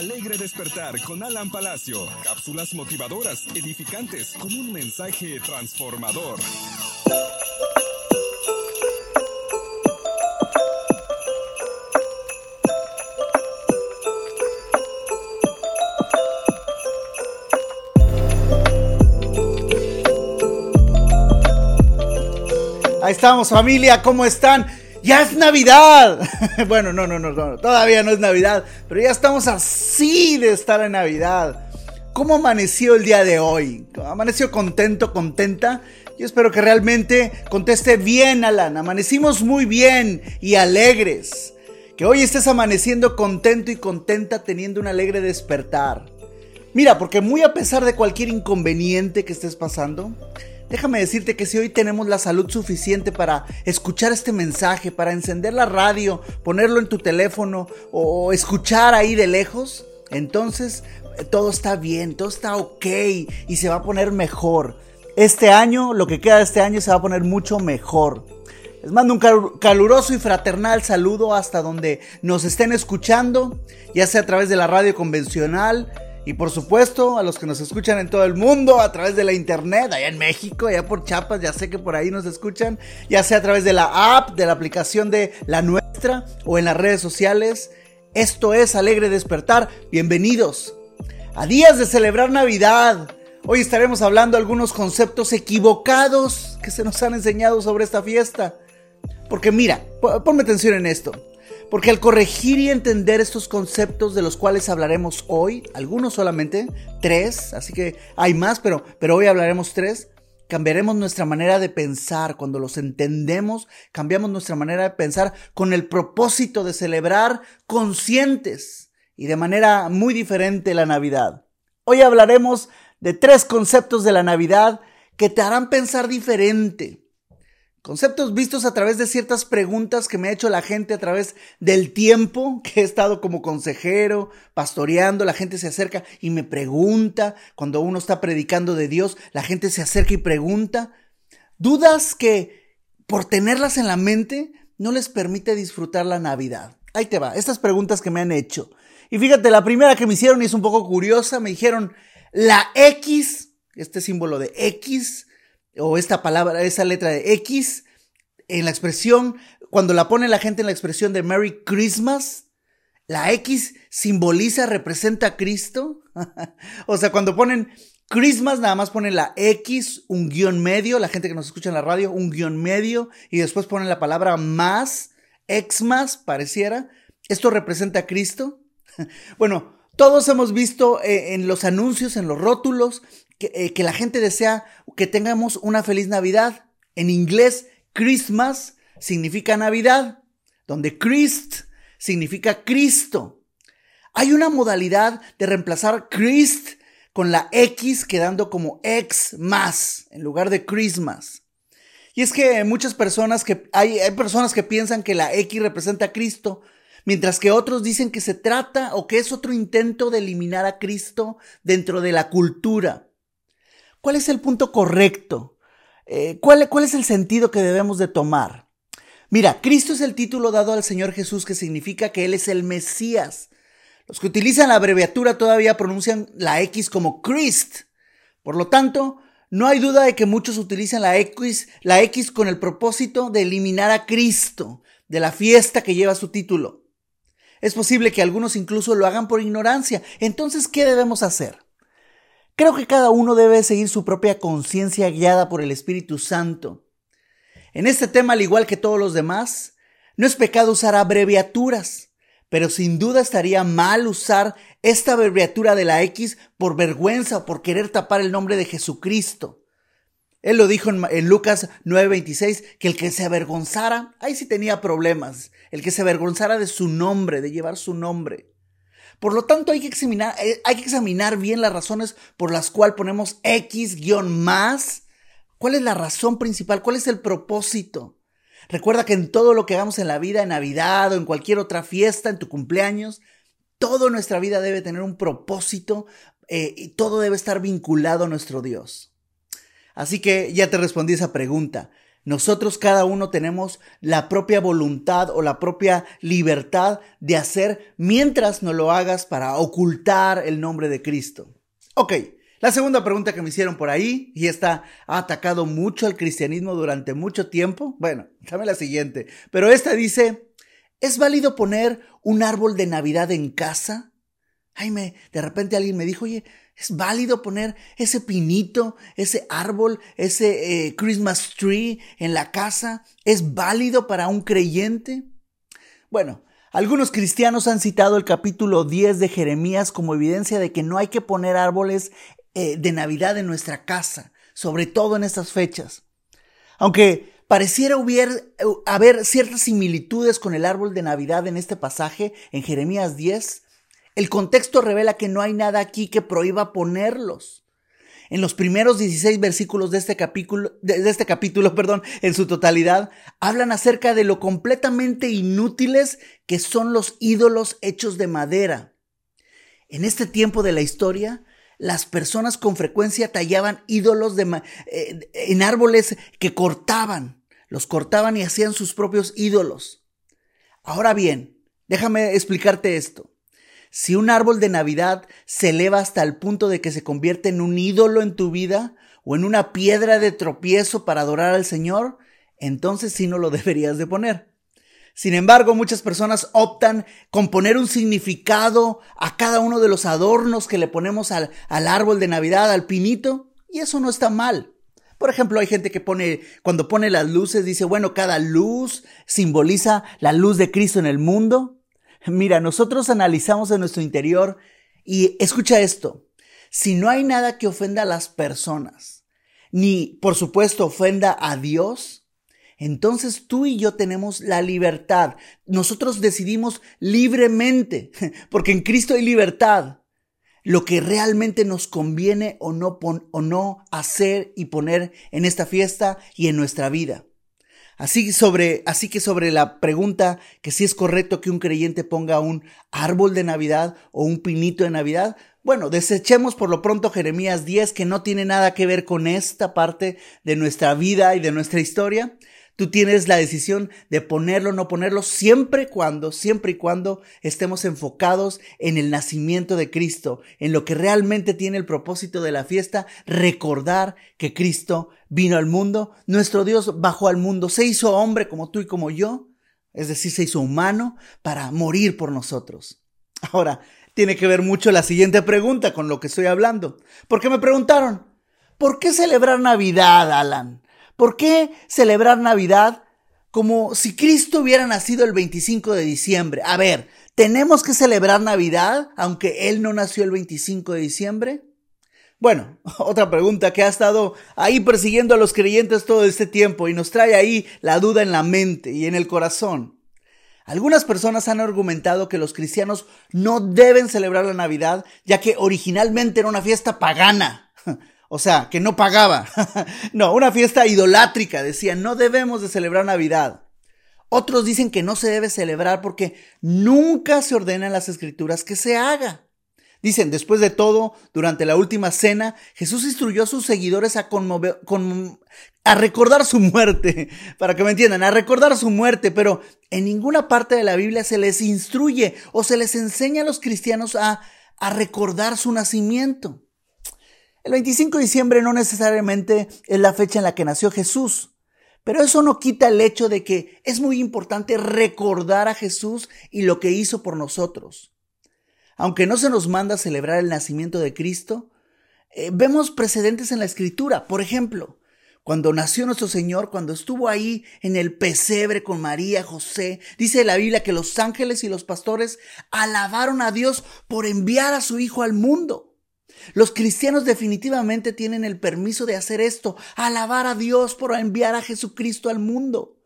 Alegre Despertar con Alan Palacio. Cápsulas motivadoras, edificantes, con un mensaje transformador. Ahí estamos, familia, ¿cómo están? Ya es Navidad. bueno, no, no, no, no, todavía no es Navidad, pero ya estamos así de estar en Navidad. ¿Cómo amaneció el día de hoy? ¿Amaneció contento, contenta? Yo espero que realmente conteste bien, Alan. Amanecimos muy bien y alegres. Que hoy estés amaneciendo contento y contenta teniendo un alegre despertar. Mira, porque muy a pesar de cualquier inconveniente que estés pasando, Déjame decirte que si hoy tenemos la salud suficiente para escuchar este mensaje, para encender la radio, ponerlo en tu teléfono o escuchar ahí de lejos, entonces eh, todo está bien, todo está ok y se va a poner mejor. Este año, lo que queda de este año se va a poner mucho mejor. Les mando un caluroso y fraternal saludo hasta donde nos estén escuchando, ya sea a través de la radio convencional, y por supuesto, a los que nos escuchan en todo el mundo, a través de la internet, allá en México, allá por Chiapas, ya sé que por ahí nos escuchan, ya sea a través de la app, de la aplicación de la nuestra o en las redes sociales. Esto es Alegre Despertar. Bienvenidos a días de celebrar Navidad. Hoy estaremos hablando algunos conceptos equivocados que se nos han enseñado sobre esta fiesta. Porque mira, ponme atención en esto. Porque al corregir y entender estos conceptos de los cuales hablaremos hoy, algunos solamente, tres, así que hay más, pero, pero hoy hablaremos tres, cambiaremos nuestra manera de pensar. Cuando los entendemos, cambiamos nuestra manera de pensar con el propósito de celebrar conscientes y de manera muy diferente la Navidad. Hoy hablaremos de tres conceptos de la Navidad que te harán pensar diferente Conceptos vistos a través de ciertas preguntas que me ha hecho la gente a través del tiempo que he estado como consejero, pastoreando, la gente se acerca y me pregunta, cuando uno está predicando de Dios, la gente se acerca y pregunta. Dudas que por tenerlas en la mente no les permite disfrutar la Navidad. Ahí te va, estas preguntas que me han hecho. Y fíjate, la primera que me hicieron y es un poco curiosa, me dijeron, la X, este símbolo de X, o esta palabra, esa letra de X en la expresión, cuando la pone la gente en la expresión de Merry Christmas, la X simboliza, representa a Cristo. o sea, cuando ponen Christmas, nada más ponen la X, un guion medio, la gente que nos escucha en la radio, un guion medio, y después ponen la palabra más, más, pareciera. Esto representa a Cristo. bueno, todos hemos visto eh, en los anuncios, en los rótulos, eh, que, la gente desea que tengamos una feliz Navidad. En inglés, Christmas significa Navidad, donde Christ significa Cristo. Hay una modalidad de reemplazar Christ con la X quedando como X más en lugar de Christmas. Y es que muchas personas que hay, hay personas que piensan que la X representa a Cristo, mientras que otros dicen que se trata o que es otro intento de eliminar a Cristo dentro de la cultura. ¿Cuál es el punto correcto? Eh, ¿cuál, ¿Cuál es el sentido que debemos de tomar? Mira, Cristo es el título dado al Señor Jesús que significa que Él es el Mesías. Los que utilizan la abreviatura todavía pronuncian la X como Christ. Por lo tanto, no hay duda de que muchos utilizan la X con el propósito de eliminar a Cristo de la fiesta que lleva su título. Es posible que algunos incluso lo hagan por ignorancia. Entonces, ¿qué debemos hacer? Creo que cada uno debe seguir su propia conciencia guiada por el Espíritu Santo. En este tema, al igual que todos los demás, no es pecado usar abreviaturas, pero sin duda estaría mal usar esta abreviatura de la X por vergüenza o por querer tapar el nombre de Jesucristo. Él lo dijo en, Lucas 9:26, que el que se avergonzara, ahí sí tenía problemas, el que se avergonzara de su nombre, de llevar su nombre. Por lo tanto, hay que examinar, eh, hay que examinar bien las razones por las cuales ponemos X guion más. ¿Cuál es la razón principal? ¿Cuál es el propósito? Recuerda que en todo lo que hagamos en la vida, en Navidad o en cualquier otra fiesta, en tu cumpleaños, toda nuestra vida debe tener un propósito eh, y todo debe estar vinculado a nuestro Dios. Así que ya te respondí esa pregunta. Nosotros cada uno tenemos la propia voluntad o la propia libertad de hacer mientras no lo hagas para ocultar el nombre de Cristo. Ok, la segunda pregunta que me hicieron por ahí, y esta ha atacado mucho al cristianismo durante mucho tiempo. Bueno, dame la siguiente. Pero esta dice, ¿es válido poner un árbol de Navidad en casa? Ay, me, de repente alguien me dijo, oye, ¿Es válido poner ese pinito, ese árbol, ese eh, Christmas tree en la casa? ¿Es válido para un creyente? Bueno, algunos cristianos han citado el capítulo 10 de Jeremías como evidencia de que no hay que poner árboles eh, de Navidad en nuestra casa, sobre todo en estas fechas. Aunque pareciera eh, haber ciertas similitudes con el árbol de Navidad en este pasaje, en Jeremías 10, el contexto revela que no hay nada aquí que prohíba ponerlos. En los primeros 16 versículos de este capítulo, de este capítulo, perdón, en su totalidad, hablan acerca de lo completamente inútiles que son los ídolos hechos de madera. En este tiempo de la historia, las personas con frecuencia tallaban ídolos de, eh, en árboles que cortaban, los cortaban y hacían sus propios ídolos. Ahora bien, déjame explicarte esto. Si un árbol de Navidad se eleva hasta el punto de que se convierte en un ídolo en tu vida o en una piedra de tropiezo para adorar al Señor, entonces sí no lo deberías de poner. Sin embargo, muchas personas optan con poner un significado a cada uno de los adornos que le ponemos al, al árbol de Navidad, al pinito, y eso no está mal. Por ejemplo, hay gente que pone, cuando pone las luces, dice, bueno, cada luz simboliza la luz de Cristo en el mundo. Mira, nosotros analizamos en nuestro interior y escucha esto. Si no hay nada que ofenda a las personas, ni por supuesto ofenda a Dios, entonces tú y yo tenemos la libertad. Nosotros decidimos libremente, porque en Cristo hay libertad, lo que realmente nos conviene o no, o no hacer y poner en esta fiesta y en nuestra vida. Así, sobre, así que sobre la pregunta que si es correcto que un creyente ponga un árbol de Navidad o un pinito de Navidad, bueno, desechemos por lo pronto Jeremías 10 que no tiene nada que ver con esta parte de nuestra vida y de nuestra historia. Tú tienes la decisión de ponerlo o no ponerlo siempre cuando, siempre y cuando estemos enfocados en el nacimiento de Cristo, en lo que realmente tiene el propósito de la fiesta, recordar que Cristo vino al mundo, nuestro Dios bajó al mundo, se hizo hombre como tú y como yo, es decir, se hizo humano para morir por nosotros. Ahora, tiene que ver mucho la siguiente pregunta con lo que estoy hablando, porque me preguntaron, ¿por qué celebrar Navidad, Alan? ¿Por qué celebrar Navidad como si Cristo hubiera nacido el 25 de diciembre? A ver, ¿tenemos que celebrar Navidad aunque Él no nació el 25 de diciembre? Bueno, otra pregunta que ha estado ahí persiguiendo a los creyentes todo este tiempo y nos trae ahí la duda en la mente y en el corazón. Algunas personas han argumentado que los cristianos no deben celebrar la Navidad ya que originalmente era una fiesta pagana. O sea, que no pagaba. no, una fiesta idolátrica, decían, no debemos de celebrar Navidad. Otros dicen que no se debe celebrar porque nunca se ordena en las escrituras que se haga. Dicen, después de todo, durante la última cena, Jesús instruyó a sus seguidores a, conmover, a recordar su muerte, para que me entiendan, a recordar su muerte, pero en ninguna parte de la Biblia se les instruye o se les enseña a los cristianos a, a recordar su nacimiento. El 25 de diciembre no necesariamente es la fecha en la que nació Jesús, pero eso no quita el hecho de que es muy importante recordar a Jesús y lo que hizo por nosotros. Aunque no se nos manda a celebrar el nacimiento de Cristo, eh, vemos precedentes en la escritura. Por ejemplo, cuando nació nuestro Señor, cuando estuvo ahí en el pesebre con María, José, dice la Biblia que los ángeles y los pastores alabaron a Dios por enviar a su Hijo al mundo. Los cristianos definitivamente tienen el permiso de hacer esto, alabar a Dios por enviar a Jesucristo al mundo.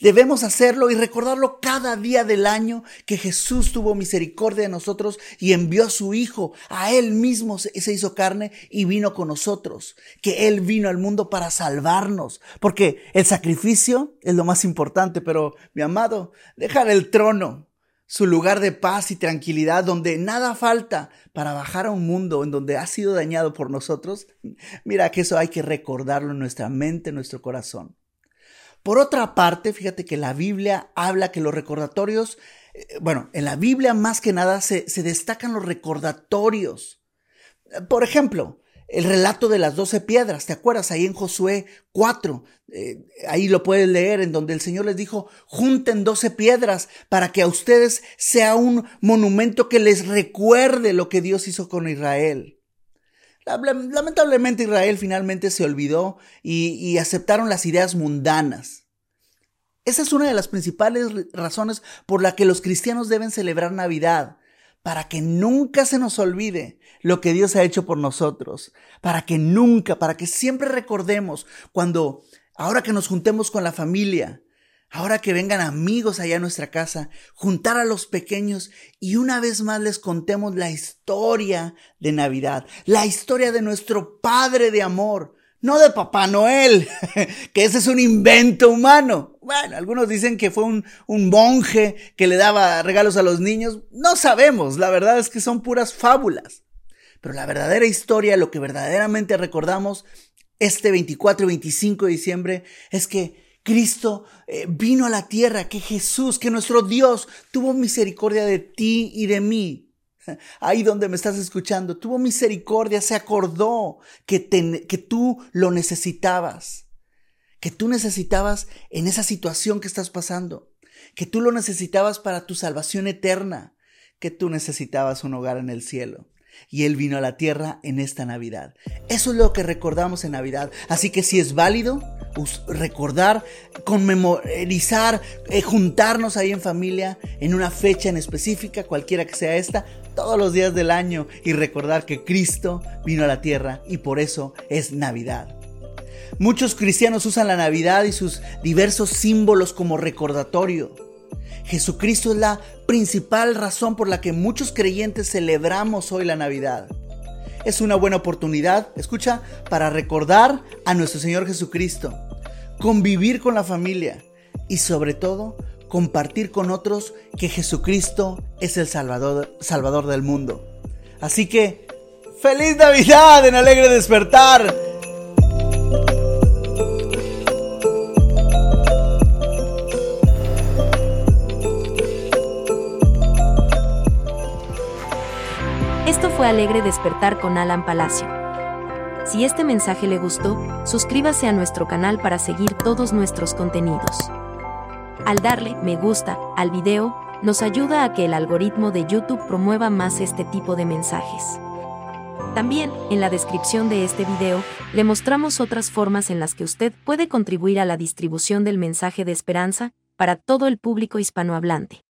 Debemos hacerlo y recordarlo cada día del año que Jesús tuvo misericordia de nosotros y envió a su Hijo. A Él mismo se hizo carne y vino con nosotros. Que Él vino al mundo para salvarnos. Porque el sacrificio es lo más importante, pero mi amado, dejar el trono, su lugar de paz y tranquilidad, donde nada falta para bajar a un mundo en donde ha sido dañado por nosotros. Mira que eso hay que recordarlo en nuestra mente, en nuestro corazón. Por otra parte, fíjate que la Biblia habla que los recordatorios, eh, bueno, en la Biblia más que nada se, destacan los recordatorios. Por ejemplo, el relato de las doce piedras, ¿te acuerdas? Ahí en Josué 4, eh, ahí lo puedes leer, en donde el Señor les dijo, junten doce piedras para que a ustedes sea un monumento que les recuerde lo que Dios hizo con Israel. Lamentablemente Israel finalmente se olvidó y, aceptaron las ideas mundanas. Esa es una de las principales razones por la que los cristianos deben celebrar Navidad, para que nunca se nos olvide lo que Dios ha hecho por nosotros, para que nunca, para que siempre recordemos cuando, ahora que nos juntemos con la familia, Ahora que vengan amigos allá a nuestra casa, juntar a los pequeños y una vez más les contemos la historia de Navidad, la historia de nuestro Padre de amor, no de Papá Noel, que ese es un invento humano. Bueno, algunos dicen que fue un, un, monje que le daba regalos a los niños. No sabemos, la verdad es que son puras fábulas. Pero la verdadera historia, lo que verdaderamente recordamos este 24 y 25 de diciembre, es que Cristo eh, vino a la tierra, que Jesús, que nuestro Dios tuvo misericordia de ti y de mí. Ahí donde me estás escuchando, tuvo misericordia, se acordó que, que tú lo necesitabas, que tú necesitabas en esa situación que estás pasando, que tú lo necesitabas para tu salvación eterna, que tú necesitabas un hogar en el cielo y Él vino a la tierra en esta Navidad. Eso es lo que recordamos en Navidad. Así que si es válido, recordar, conmemorizar, eh, juntarnos ahí en familia en una fecha en específica, cualquiera que sea esta, todos los días del año y recordar que Cristo vino a la tierra y por eso es Navidad. Muchos cristianos usan la Navidad y sus diversos símbolos como recordatorio. Jesucristo es la principal razón por la que muchos creyentes celebramos hoy la Navidad. Es una buena oportunidad, escucha, para recordar a nuestro Señor Jesucristo, convivir con la familia y sobre todo compartir con otros que Jesucristo es el Salvador, Salvador del mundo. Así que, feliz Navidad en alegre despertar. Alegre Despertar con Alan Palacio. Si este mensaje le gustó, suscríbase a nuestro canal para seguir todos nuestros contenidos. Al darle me gusta al video, nos ayuda a que el algoritmo de YouTube promueva más este tipo de mensajes. También, en la descripción de este video, le mostramos otras formas en las que usted puede contribuir a la distribución del mensaje de esperanza para todo el público hispanohablante.